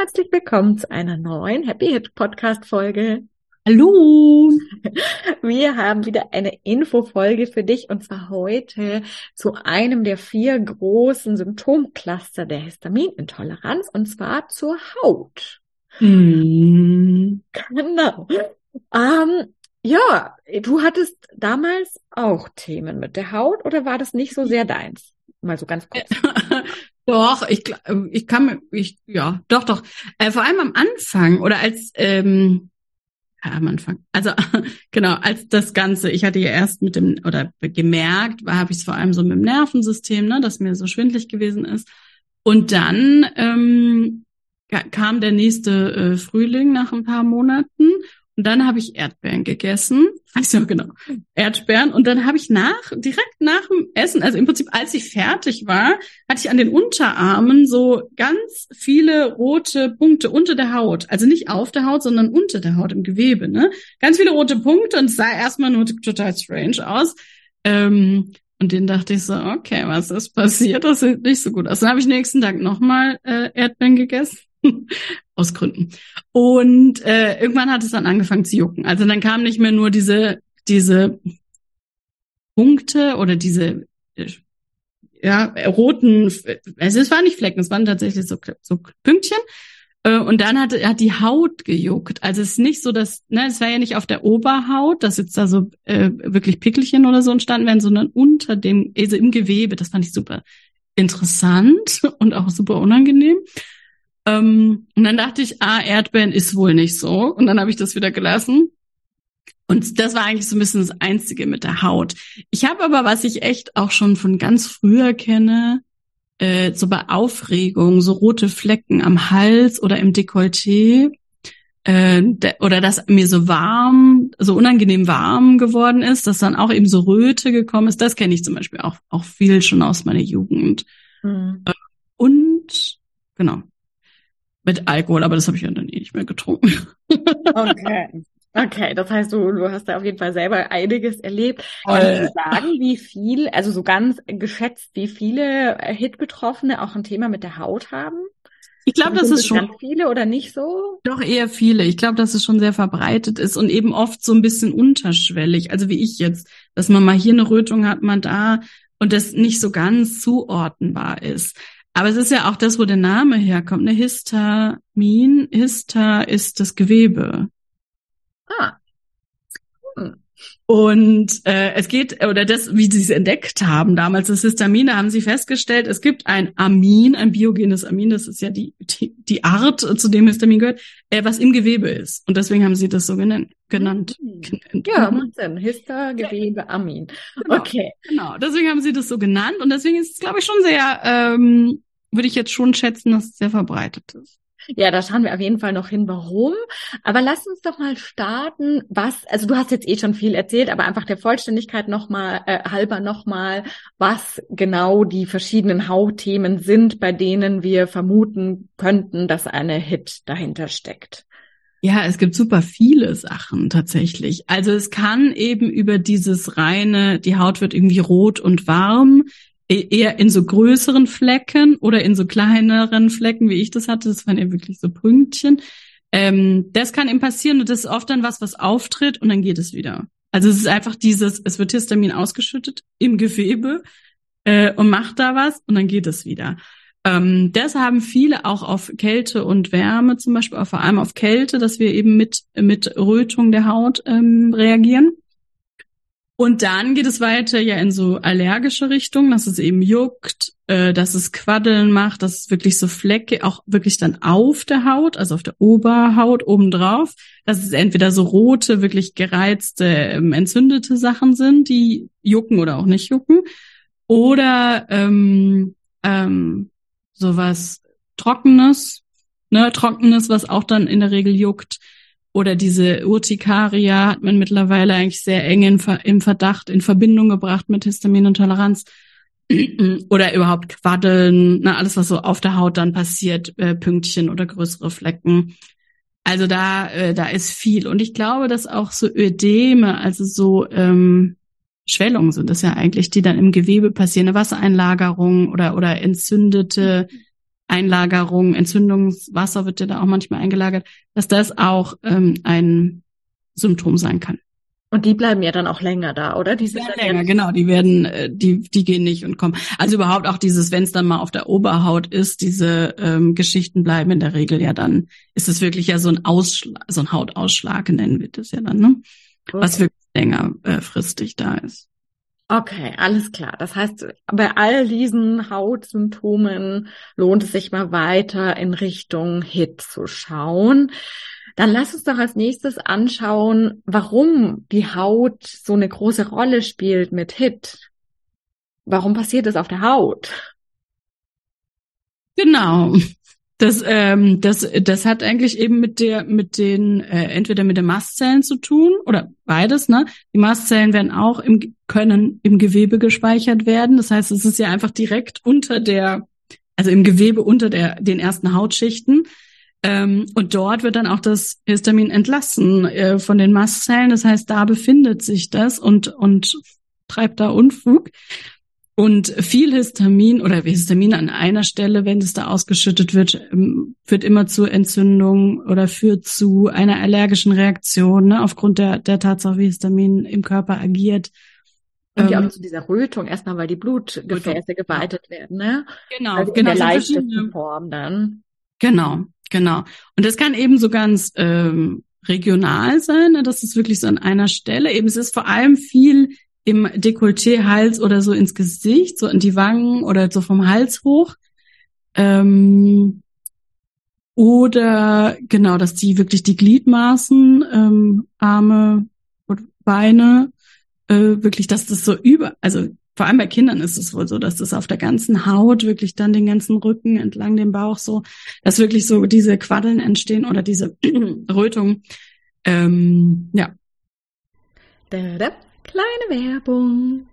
Herzlich willkommen zu einer neuen Happy Hit Podcast Folge. Hallo! Wir haben wieder eine Infofolge für dich und zwar heute zu einem der vier großen Symptomcluster der Histaminintoleranz und zwar zur Haut. Mm. Genau. Ähm, ja, du hattest damals auch Themen mit der Haut oder war das nicht so sehr deins? Mal so ganz kurz. Doch, ich, ähm, ich kann, ich, ja, doch, doch. Äh, vor allem am Anfang oder als, ähm, ja, am Anfang. Also genau, als das Ganze, ich hatte ja erst mit dem, oder gemerkt, habe ich es vor allem so mit dem Nervensystem, ne, dass mir so schwindlig gewesen ist. Und dann ähm, kam der nächste äh, Frühling nach ein paar Monaten und dann habe ich Erdbeeren gegessen. Weiß ich noch genau. Erdbeeren. Und dann habe ich nach, direkt nach dem Essen, also im Prinzip, als ich fertig war, hatte ich an den Unterarmen so ganz viele rote Punkte unter der Haut. Also nicht auf der Haut, sondern unter der Haut im Gewebe, ne? Ganz viele rote Punkte und sah erstmal nur total strange aus. Ähm, und den dachte ich so, okay, was ist passiert? Das sieht nicht so gut aus. Dann habe ich nächsten Tag nochmal äh, Erdbeeren gegessen. Aus Gründen. Und äh, irgendwann hat es dann angefangen zu jucken. Also dann kam nicht mehr nur diese, diese Punkte oder diese äh, ja, roten, also es waren nicht Flecken, es waren tatsächlich so, so Pünktchen. Äh, und dann hat, hat die Haut gejuckt. Also es ist nicht so, dass, ne, es war ja nicht auf der Oberhaut, dass jetzt da so äh, wirklich Pickelchen oder so entstanden werden, sondern unter dem, also im Gewebe. Das fand ich super interessant und auch super unangenehm. Ähm, und dann dachte ich, ah, Erdbeeren ist wohl nicht so. Und dann habe ich das wieder gelassen. Und das war eigentlich so ein bisschen das Einzige mit der Haut. Ich habe aber, was ich echt auch schon von ganz früher kenne, äh, so bei Aufregung, so rote Flecken am Hals oder im Dekolleté, äh, oder dass mir so warm, so unangenehm warm geworden ist, dass dann auch eben so Röte gekommen ist. Das kenne ich zum Beispiel auch, auch viel schon aus meiner Jugend. Mhm. Äh, und genau, mit Alkohol, aber das habe ich ja dann eh nicht mehr getrunken. Okay. Okay, das heißt, du, du hast da auf jeden Fall selber einiges erlebt. Kannst du sagen, wie viel, also so ganz geschätzt, wie viele Hit-Betroffene auch ein Thema mit der Haut haben? Ich glaube, das ist schon viele oder nicht so? Doch eher viele. Ich glaube, dass es schon sehr verbreitet ist und eben oft so ein bisschen unterschwellig. Also wie ich jetzt, dass man mal hier eine Rötung hat, man da und das nicht so ganz zuordnenbar ist. Aber es ist ja auch das, wo der Name herkommt, ne? Histamin. Hista ist das Gewebe. Ah. Hm. Und äh, es geht, oder das, wie sie es entdeckt haben damals, das Histamin, da haben sie festgestellt, es gibt ein Amin, ein biogenes Amin, das ist ja die, die, die Art, zu dem Histamin gehört, äh, was im Gewebe ist. Und deswegen haben sie das so genannt. genannt. Mhm. Ja, macht Sinn. Hister, Gewebe, Amin. Genau, okay. Genau, deswegen haben sie das so genannt. Und deswegen ist es, glaube ich, schon sehr, ähm, würde ich jetzt schon schätzen, dass es sehr verbreitet ist. Ja, da schauen wir auf jeden Fall noch hin, warum. Aber lass uns doch mal starten, was, also du hast jetzt eh schon viel erzählt, aber einfach der Vollständigkeit nochmal, äh, halber nochmal, was genau die verschiedenen Hautthemen sind, bei denen wir vermuten könnten, dass eine Hit dahinter steckt. Ja, es gibt super viele Sachen tatsächlich. Also es kann eben über dieses reine, die Haut wird irgendwie rot und warm, eher in so größeren Flecken oder in so kleineren Flecken, wie ich das hatte. Das waren ja wirklich so Pünktchen. Ähm, das kann ihm passieren und das ist oft dann was, was auftritt und dann geht es wieder. Also es ist einfach dieses, es wird Histamin ausgeschüttet im Gewebe äh, und macht da was und dann geht es wieder. Ähm, das haben viele auch auf Kälte und Wärme, zum Beispiel vor allem auf Kälte, dass wir eben mit, mit Rötung der Haut ähm, reagieren. Und dann geht es weiter ja in so allergische Richtung, dass es eben juckt, äh, dass es Quaddeln macht, dass es wirklich so Flecke auch wirklich dann auf der Haut, also auf der Oberhaut obendrauf, dass es entweder so rote, wirklich gereizte, ähm, entzündete Sachen sind, die jucken oder auch nicht jucken, oder ähm, ähm, sowas Trockenes, ne, Trockenes, was auch dann in der Regel juckt oder diese Urtikaria hat man mittlerweile eigentlich sehr eng in, im Verdacht in Verbindung gebracht mit Histaminintoleranz oder überhaupt Quaddeln, ne, alles was so auf der Haut dann passiert, äh, Pünktchen oder größere Flecken. Also da, äh, da ist viel. Und ich glaube, dass auch so Ödeme, also so ähm, Schwellungen sind das ja eigentlich, die dann im Gewebe passieren, eine Wassereinlagerung oder, oder entzündete Einlagerung, Entzündungswasser wird ja da auch manchmal eingelagert, dass das auch ähm, ein Symptom sein kann. Und die bleiben ja dann auch länger da, oder? Die, sind länger, genau. Die werden, äh, die, die gehen nicht und kommen. Also überhaupt auch dieses, wenn es dann mal auf der Oberhaut ist, diese ähm, Geschichten bleiben in der Regel ja dann, ist es wirklich ja so ein Ausschlag, so ein Hautausschlag nennen wir das ja dann, ne? Okay. Was wirklich länger äh, da ist. Okay, alles klar. Das heißt, bei all diesen Hautsymptomen lohnt es sich mal weiter in Richtung HIT zu schauen. Dann lass uns doch als nächstes anschauen, warum die Haut so eine große Rolle spielt mit HIT. Warum passiert es auf der Haut? Genau. Das, ähm, das, das hat eigentlich eben mit der, mit den, äh, entweder mit den Mastzellen zu tun oder beides, ne? Die Mastzellen werden auch im, können im Gewebe gespeichert werden. Das heißt, es ist ja einfach direkt unter der, also im Gewebe unter der, den ersten Hautschichten. Ähm, und dort wird dann auch das Histamin entlassen äh, von den Mastzellen. Das heißt, da befindet sich das und, und treibt da Unfug. Und viel Histamin oder Histamin an einer Stelle, wenn es da ausgeschüttet wird, ähm, führt immer zu Entzündung oder führt zu einer allergischen Reaktion, ne, aufgrund der, der Tatsache, wie Histamin im Körper agiert. Und ja auch ähm, zu dieser Rötung, erstmal weil die Blutgefäße geweitet werden, ne? Genau, also genau. In der leichtesten Form dann. Genau, genau. Und das kann eben so ganz ähm, regional sein, ne? das ist wirklich so an einer Stelle. Eben es ist vor allem viel im Dekolleté, Hals oder so ins Gesicht, so in die Wangen oder so vom Hals hoch. Ähm, oder genau, dass die wirklich die Gliedmaßen, ähm, Arme und Beine, äh, wirklich, dass das so über, also vor allem bei Kindern ist es wohl so, dass das auf der ganzen Haut wirklich dann den ganzen Rücken entlang dem Bauch so, dass wirklich so diese Quaddeln entstehen oder diese Rötung. Ähm, ja. Da, da. Kleine Werbung.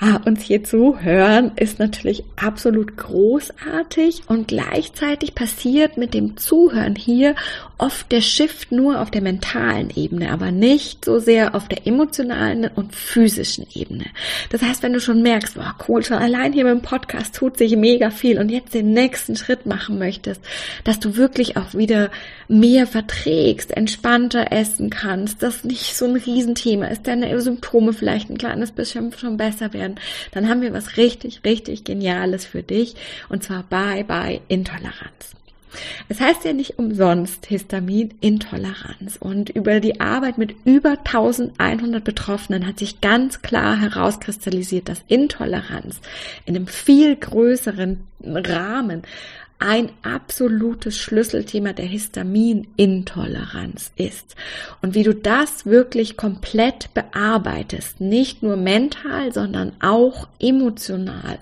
Ah, uns hier zu hören ist natürlich absolut großartig und gleichzeitig passiert mit dem Zuhören hier oft der Shift nur auf der mentalen Ebene, aber nicht so sehr auf der emotionalen und physischen Ebene. Das heißt, wenn du schon merkst, boah, cool, schon allein hier beim Podcast tut sich mega viel und jetzt den nächsten Schritt machen möchtest, dass du wirklich auch wieder mehr verträgst, entspannter essen kannst, das nicht so ein Riesenthema ist, deine Symptome vielleicht ein kleines bisschen schon besser werden, dann haben wir was richtig, richtig Geniales für dich und zwar Bye Bye Intoleranz. Es heißt ja nicht umsonst Histaminintoleranz und über die Arbeit mit über 1100 Betroffenen hat sich ganz klar herauskristallisiert, dass Intoleranz in einem viel größeren Rahmen ein absolutes Schlüsselthema der Histaminintoleranz ist. Und wie du das wirklich komplett bearbeitest, nicht nur mental, sondern auch emotional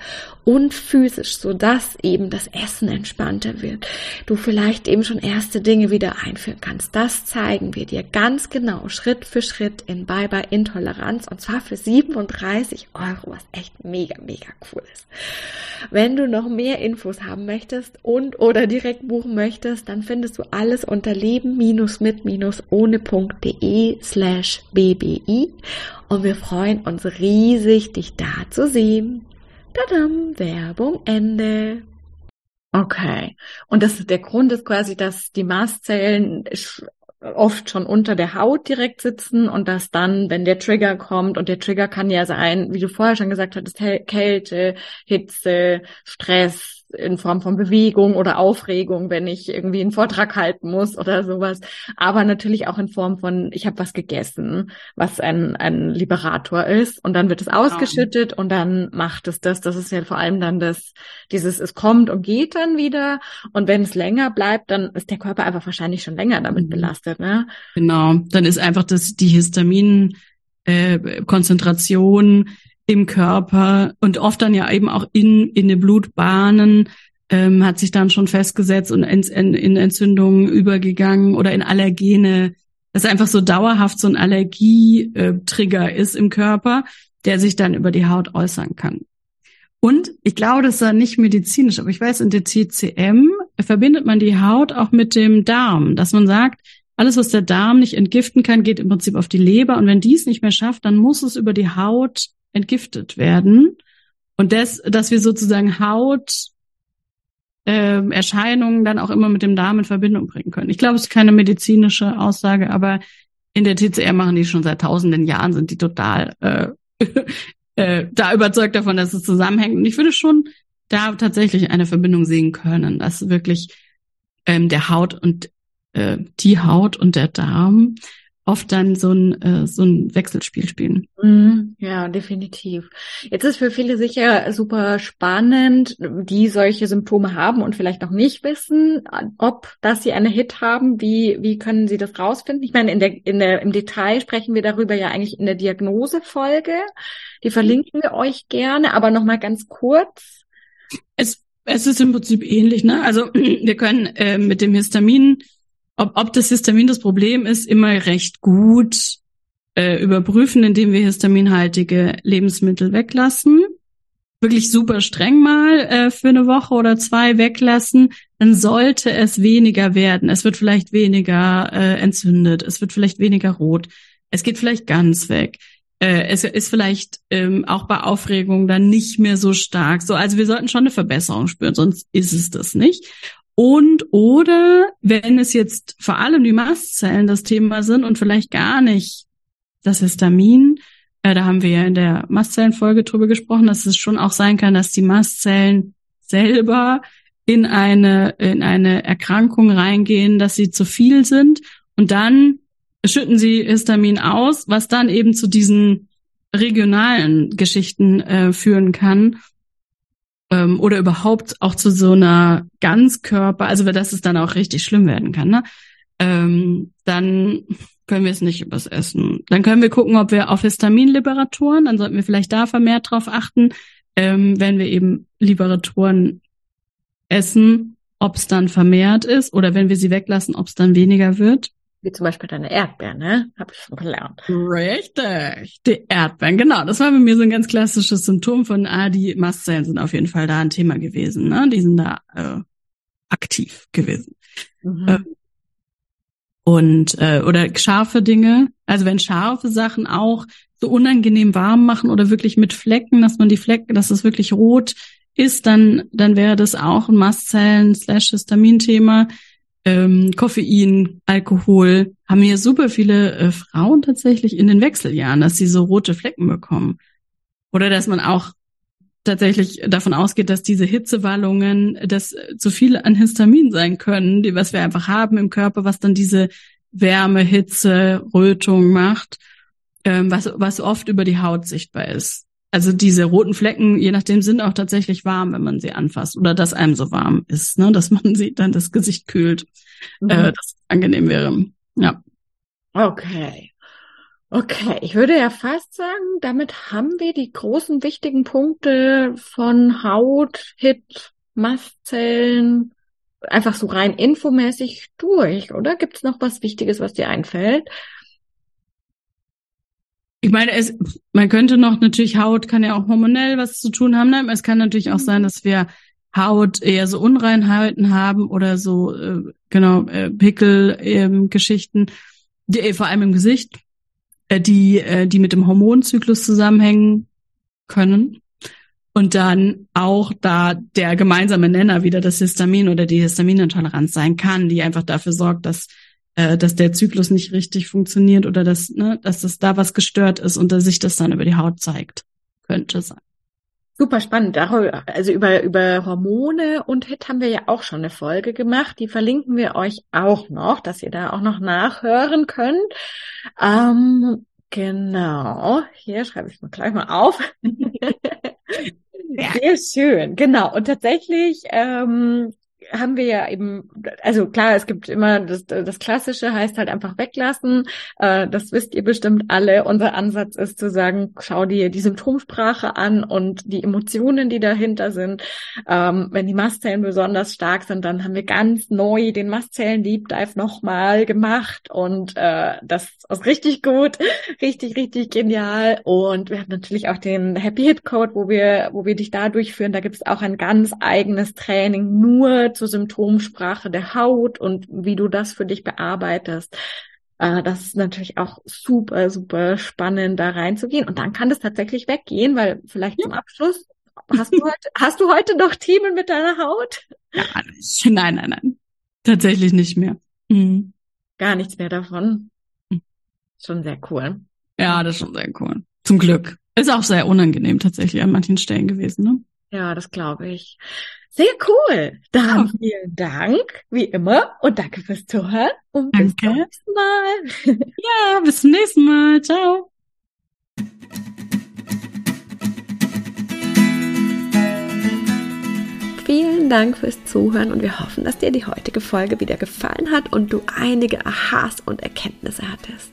und physisch, so dass eben das Essen entspannter wird. Du vielleicht eben schon erste Dinge wieder einführen kannst. Das zeigen wir dir ganz genau, Schritt für Schritt in Bye Bye Intoleranz und zwar für 37 Euro, was echt mega, mega cool ist. Wenn du noch mehr Infos haben möchtest und oder direkt buchen möchtest, dann findest du alles unter leben-mit-ohne.de slash bbi und wir freuen uns riesig, dich da zu sehen. Tadam, Werbung Ende. Okay. Und das der Grund ist quasi, dass die Mastzellen oft schon unter der Haut direkt sitzen und dass dann, wenn der Trigger kommt, und der Trigger kann ja sein, wie du vorher schon gesagt hattest, Kälte, Hitze, Stress, in Form von Bewegung oder Aufregung, wenn ich irgendwie einen Vortrag halten muss oder sowas. Aber natürlich auch in Form von, ich habe was gegessen, was ein, ein Liberator ist. Und dann wird es ausgeschüttet und dann macht es das. Das ist ja vor allem dann das, dieses, es kommt und geht dann wieder. Und wenn es länger bleibt, dann ist der Körper einfach wahrscheinlich schon länger damit mhm. belastet. Ne? Genau, dann ist einfach das, die Histamin äh, Konzentration im Körper und oft dann ja eben auch in, in den Blutbahnen ähm, hat sich dann schon festgesetzt und in, in, in Entzündungen übergegangen oder in Allergene. Das ist einfach so dauerhaft so ein Allergietrigger ist im Körper, der sich dann über die Haut äußern kann. Und ich glaube, das ist nicht medizinisch, aber ich weiß, in der TCM verbindet man die Haut auch mit dem Darm, dass man sagt, alles, was der Darm nicht entgiften kann, geht im Prinzip auf die Leber. Und wenn dies nicht mehr schafft, dann muss es über die Haut entgiftet werden. Und das, dass wir sozusagen Haut äh, Erscheinungen dann auch immer mit dem Darm in Verbindung bringen können. Ich glaube, es ist keine medizinische Aussage, aber in der TCR machen die schon seit tausenden Jahren, sind die total äh, äh, da überzeugt davon, dass es zusammenhängt. Und ich würde schon da tatsächlich eine Verbindung sehen können, dass wirklich ähm, der Haut und äh, die Haut und der Darm oft dann so ein, äh, so ein Wechselspiel spielen. Mhm. ja, definitiv. Jetzt ist für viele sicher super spannend, die solche Symptome haben und vielleicht noch nicht wissen, ob, dass sie eine Hit haben. Wie, wie können sie das rausfinden? Ich meine, in der, in der, im Detail sprechen wir darüber ja eigentlich in der Diagnosefolge. Die verlinken wir euch gerne, aber nochmal ganz kurz. Es, es ist im Prinzip ähnlich, ne? Also wir können äh, mit dem Histamin ob, ob das Histamin das Problem ist, immer recht gut äh, überprüfen, indem wir histaminhaltige Lebensmittel weglassen. Wirklich super streng mal äh, für eine Woche oder zwei weglassen, dann sollte es weniger werden. Es wird vielleicht weniger äh, entzündet, es wird vielleicht weniger rot, es geht vielleicht ganz weg. Äh, es ist vielleicht ähm, auch bei Aufregung dann nicht mehr so stark. So, also wir sollten schon eine Verbesserung spüren, sonst ist es das nicht. Und oder wenn es jetzt vor allem die Mastzellen das Thema sind und vielleicht gar nicht das Histamin, äh, da haben wir ja in der Mastzellenfolge drüber gesprochen, dass es schon auch sein kann, dass die Mastzellen selber in eine, in eine Erkrankung reingehen, dass sie zu viel sind. Und dann schütten sie Histamin aus, was dann eben zu diesen regionalen Geschichten äh, führen kann ähm, oder überhaupt auch zu so einer Ganzkörper, also dass es dann auch richtig schlimm werden kann, ne? Ähm, dann können wir es nicht übers Essen. Dann können wir gucken, ob wir auf Histaminliberatoren, dann sollten wir vielleicht da vermehrt drauf achten, ähm, wenn wir eben Liberatoren essen, ob es dann vermehrt ist oder wenn wir sie weglassen, ob es dann weniger wird. Wie zum Beispiel deine Erdbeeren, ne? Hab ich schon gelernt. Richtig. Die Erdbeeren, genau. Das war bei mir so ein ganz klassisches Symptom von, ah, die Mastzellen sind auf jeden Fall da ein Thema gewesen, ne? Die sind da äh, aktiv gewesen. Mhm. Äh, und äh, oder scharfe Dinge, also wenn scharfe Sachen auch so unangenehm warm machen oder wirklich mit Flecken, dass man die Flecken, dass es wirklich rot ist, dann dann wäre das auch ein Mastzellen slash Histamin-Thema ähm, Koffein, Alkohol, haben hier super viele äh, Frauen tatsächlich in den Wechseljahren, dass sie so rote Flecken bekommen. Oder dass man auch tatsächlich davon ausgeht, dass diese Hitzewallungen das äh, zu viel an Histamin sein können, die, was wir einfach haben im Körper, was dann diese Wärme, Hitze, Rötung macht, ähm, was, was oft über die Haut sichtbar ist. Also diese roten Flecken, je nachdem, sind auch tatsächlich warm, wenn man sie anfasst oder dass einem so warm ist, ne, dass man sie dann das Gesicht kühlt, mhm. äh, das angenehm wäre. Ja. Okay. Okay, ich würde ja fast sagen, damit haben wir die großen wichtigen Punkte von Haut, Hit, Mastzellen, einfach so rein infomäßig durch, oder? Gibt es noch was Wichtiges, was dir einfällt? Ich meine, es, man könnte noch natürlich Haut kann ja auch hormonell was zu tun haben. Ne? Es kann natürlich auch sein, dass wir Haut eher so Unreinheiten haben oder so äh, genau äh, Pickel-Geschichten, die äh, vor allem im Gesicht, äh, die äh, die mit dem Hormonzyklus zusammenhängen können. Und dann auch da der gemeinsame Nenner wieder das Histamin oder die Histaminintoleranz sein kann, die einfach dafür sorgt, dass äh, dass der Zyklus nicht richtig funktioniert oder dass, ne, dass das da was gestört ist und dass sich das dann über die Haut zeigt. Könnte sein. Super spannend. Also über, über Hormone und HIT haben wir ja auch schon eine Folge gemacht. Die verlinken wir euch auch noch, dass ihr da auch noch nachhören könnt. Ähm, genau. Hier schreibe ich mal gleich mal auf. Sehr schön. Genau. Und tatsächlich ähm, haben wir ja eben, also klar, es gibt immer das, das Klassische heißt halt einfach weglassen. Äh, das wisst ihr bestimmt alle. Unser Ansatz ist zu sagen, schau dir die Symptomsprache an und die Emotionen, die dahinter sind. Ähm, wenn die Mastzellen besonders stark sind, dann haben wir ganz neu den Mastzellen Deep Dive nochmal gemacht und äh, das ist richtig gut, richtig, richtig genial. Und wir haben natürlich auch den Happy Hit Code, wo wir, wo wir dich da durchführen. Da gibt es auch ein ganz eigenes Training nur zur Symptomsprache der Haut und wie du das für dich bearbeitest. Äh, das ist natürlich auch super, super spannend, da reinzugehen. Und dann kann das tatsächlich weggehen, weil vielleicht ja. zum Abschluss Hast du heute, hast du heute noch Themen mit deiner Haut? Ja. Nein, nein, nein. Tatsächlich nicht mehr. Mhm. Gar nichts mehr davon. Mhm. Schon sehr cool. Ja, das ist schon sehr cool. Zum Glück. Ist auch sehr unangenehm tatsächlich an manchen Stellen gewesen, ne? Ja, das glaube ich. Sehr cool. Dann ja. vielen Dank, wie immer, und danke fürs Zuhören. Und danke. bis zum nächsten Mal. ja, bis zum nächsten Mal. Ciao. Vielen Dank fürs Zuhören und wir hoffen, dass dir die heutige Folge wieder gefallen hat und du einige Aha's und Erkenntnisse hattest.